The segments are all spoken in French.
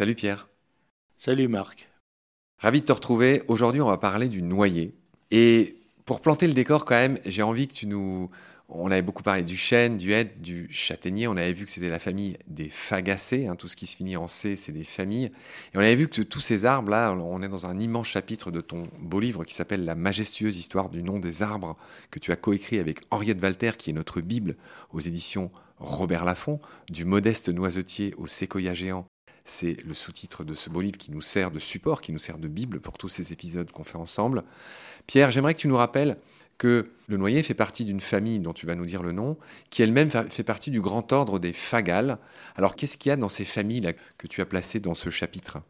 Salut Pierre. Salut Marc. Ravi de te retrouver. Aujourd'hui, on va parler du noyer. Et pour planter le décor, quand même, j'ai envie que tu nous. On avait beaucoup parlé du chêne, du hêtre, du châtaignier. On avait vu que c'était la famille des fagacées. Hein. tout ce qui se finit en C, c'est des familles. Et on avait vu que tous ces arbres-là, on est dans un immense chapitre de ton beau livre qui s'appelle La majestueuse histoire du nom des arbres, que tu as coécrit avec Henriette Walter, qui est notre Bible aux éditions Robert Laffont, du modeste noisetier au séquoia géant c'est le sous-titre de ce beau livre qui nous sert de support, qui nous sert de Bible pour tous ces épisodes qu'on fait ensemble. Pierre, j'aimerais que tu nous rappelles que le noyer fait partie d'une famille dont tu vas nous dire le nom, qui elle-même fait partie du grand ordre des fagales. Alors qu'est-ce qu'il y a dans ces familles-là que tu as placées dans ce chapitre?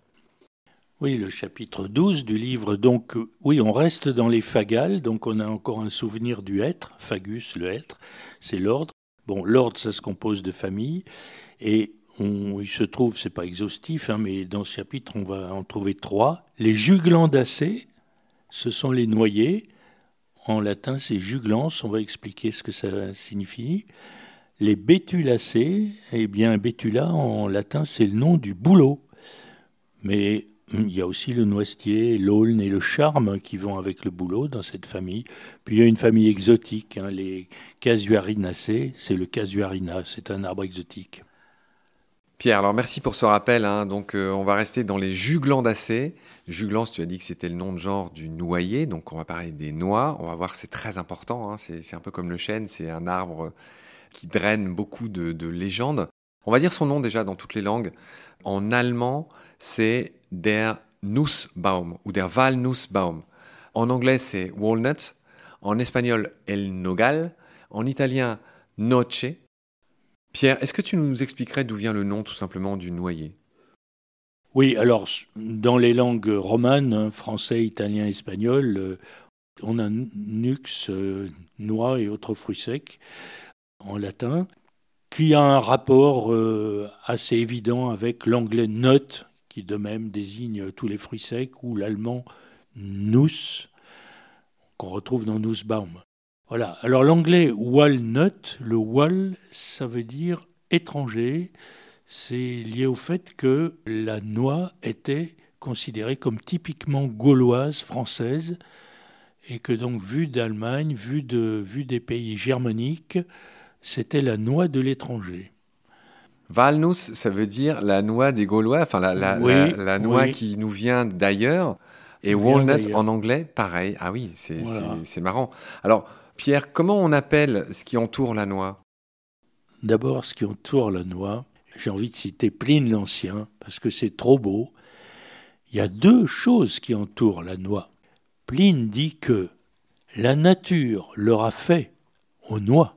Oui, le chapitre 12 du livre. Donc, oui, on reste dans les fagales. Donc, on a encore un souvenir du être. Fagus, le être, c'est l'ordre. Bon, l'ordre, ça se compose de familles. Et il se trouve, c'est pas exhaustif, hein, mais dans ce chapitre, on va en trouver trois. Les juglandacées, ce sont les noyés. En latin, c'est juglans, on va expliquer ce que ça signifie. Les bétulacées, eh bien, bétula, en latin, c'est le nom du bouleau. Mais il y a aussi le noisetier, l'aulne et le charme qui vont avec le bouleau dans cette famille. Puis il y a une famille exotique, hein, les casuarinacées, c'est le casuarina, c'est un arbre exotique. Pierre, alors merci pour ce rappel. Hein. Donc, euh, on va rester dans les juglandacées. Juglans, tu as dit que c'était le nom de genre du noyer. Donc, on va parler des noix. On va voir, c'est très important. Hein. C'est un peu comme le chêne. C'est un arbre qui draine beaucoup de, légendes. On va dire son nom déjà dans toutes les langues. En allemand, c'est der Nussbaum ou der Walnussbaum. En anglais, c'est walnut. En espagnol, el nogal. En italien, noce. Pierre, est-ce que tu nous expliquerais d'où vient le nom tout simplement du noyer? Oui, alors dans les langues romanes, hein, français, italien, espagnol, euh, on a nux, euh, noix et autres fruits secs en latin, qui a un rapport euh, assez évident avec l'anglais nut, qui de même désigne tous les fruits secs, ou l'allemand nuss, qu'on retrouve dans Nussbaum. Voilà. Alors l'anglais walnut, le wall, ça veut dire étranger. C'est lié au fait que la noix était considérée comme typiquement gauloise, française, et que donc, vue d'Allemagne, vue, de, vue des pays germaniques, c'était la noix de l'étranger. Walnuss, ça veut dire la noix des Gaulois, enfin la, la, noix qui nous vient d'ailleurs. Et walnut en anglais, pareil. Ah oui, c'est marrant. Alors, Pierre, comment on appelle ce qui entoure la noix? D'abord, ce qui entoure la noix, j'ai envie de citer Pline l'Ancien, parce que c'est trop beau. Il y a deux choses qui entourent la noix. Pline dit que la nature leur a fait aux noix,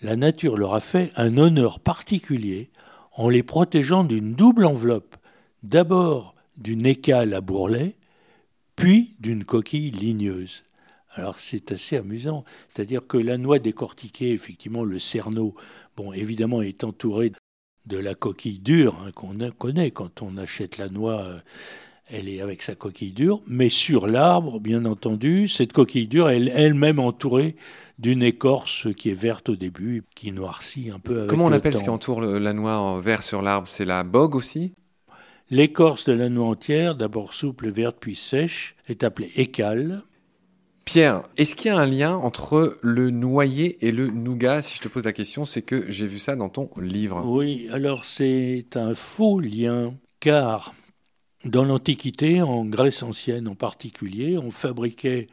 la nature leur a fait un honneur particulier en les protégeant d'une double enveloppe, d'abord d'une écale à bourrelet, puis d'une coquille ligneuse. Alors c'est assez amusant. C'est-à-dire que la noix décortiquée, effectivement, le cerneau, bon, évidemment, est entouré de la coquille dure hein, qu'on connaît quand on achète la noix. Euh, elle est avec sa coquille dure, mais sur l'arbre, bien entendu, cette coquille dure est elle-même entourée d'une écorce qui est verte au début, qui noircit un peu avec Comment on appelle ce qui entoure la noix en vert sur l'arbre? C'est la bogue aussi? L'écorce de la noix entière, d'abord souple, verte, puis sèche, est appelée écale. Pierre, est-ce qu'il y a un lien entre le noyer et le nougat Si je te pose la question, c'est que j'ai vu ça dans ton livre. Oui, alors c'est un faux lien, car dans l'Antiquité, en Grèce ancienne en particulier, on fabriquait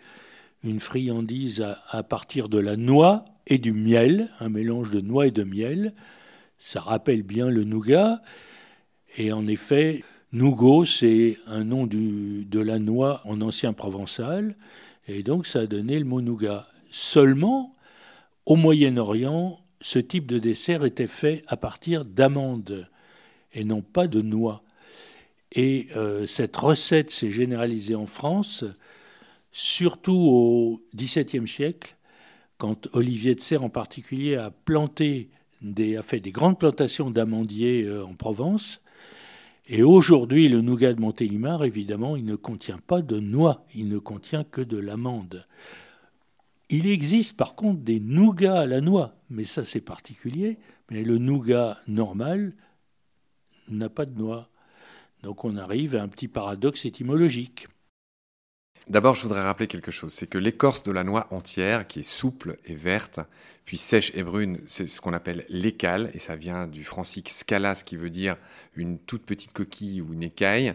une friandise à, partir de la noix et du miel, un mélange de noix et de miel. Ça rappelle bien le nougat. Et en effet, nougat, c'est un nom de la noix en ancien provençal. Et donc ça a donné le mot nougat. Seulement, au Moyen-Orient, ce type de dessert était fait à partir d'amandes et non pas de noix. Et euh, cette recette s'est généralisée en France, surtout au XVIIe siècle, quand Olivier de Serre en particulier a planté a fait des grandes plantations d'amandiers euh, en Provence. Et aujourd'hui, le nougat de Montélimar, évidemment, il ne contient pas de noix, il ne contient que de l'amande. Il existe par contre des nougats à la noix, mais ça c'est particulier. Mais le nougat normal n'a pas de noix. Donc on arrive à un petit paradoxe étymologique. D'abord, je voudrais rappeler quelque chose, c'est que l'écorce de la noix entière, qui est souple et verte, puis sèche et brune, c'est ce qu'on appelle l'écale, et ça vient du francique scalas, qui veut dire une toute petite coquille ou une écaille.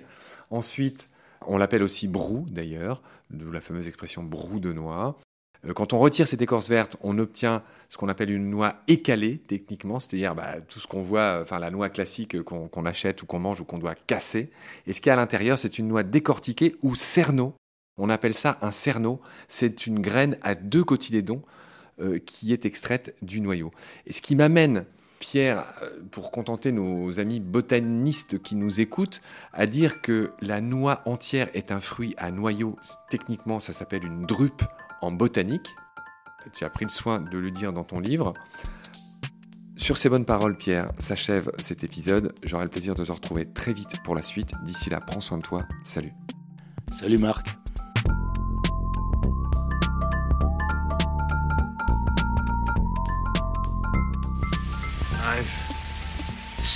Ensuite, on l'appelle aussi brou, d'ailleurs, d'où la fameuse expression brou de noix. Euh, quand on retire cette écorce verte, on obtient ce qu'on appelle une noix écalée, techniquement, c'est-à-dire bah, tout ce qu'on voit, enfin la noix classique qu'on achète ou qu'on mange ou qu'on doit casser. Et ce qu'il y a à l'intérieur, c'est une noix décortiquée ou cerneau. On appelle ça un cerneau. C'est une graine à deux cotylédons euh, qui est extraite du noyau. Et ce qui m'amène Pierre, euh, pour contenter nos amis botanistes qui nous écoutent, à dire que la noix entière est un fruit à noyau. Techniquement, ça s'appelle une drupe en botanique. Tu as pris le soin de le dire dans ton livre. Sur ces bonnes paroles, Pierre, s'achève cet épisode. J'aurai le plaisir de te retrouver très vite pour la suite. D'ici là, prends soin de toi. Salut. Salut Marc.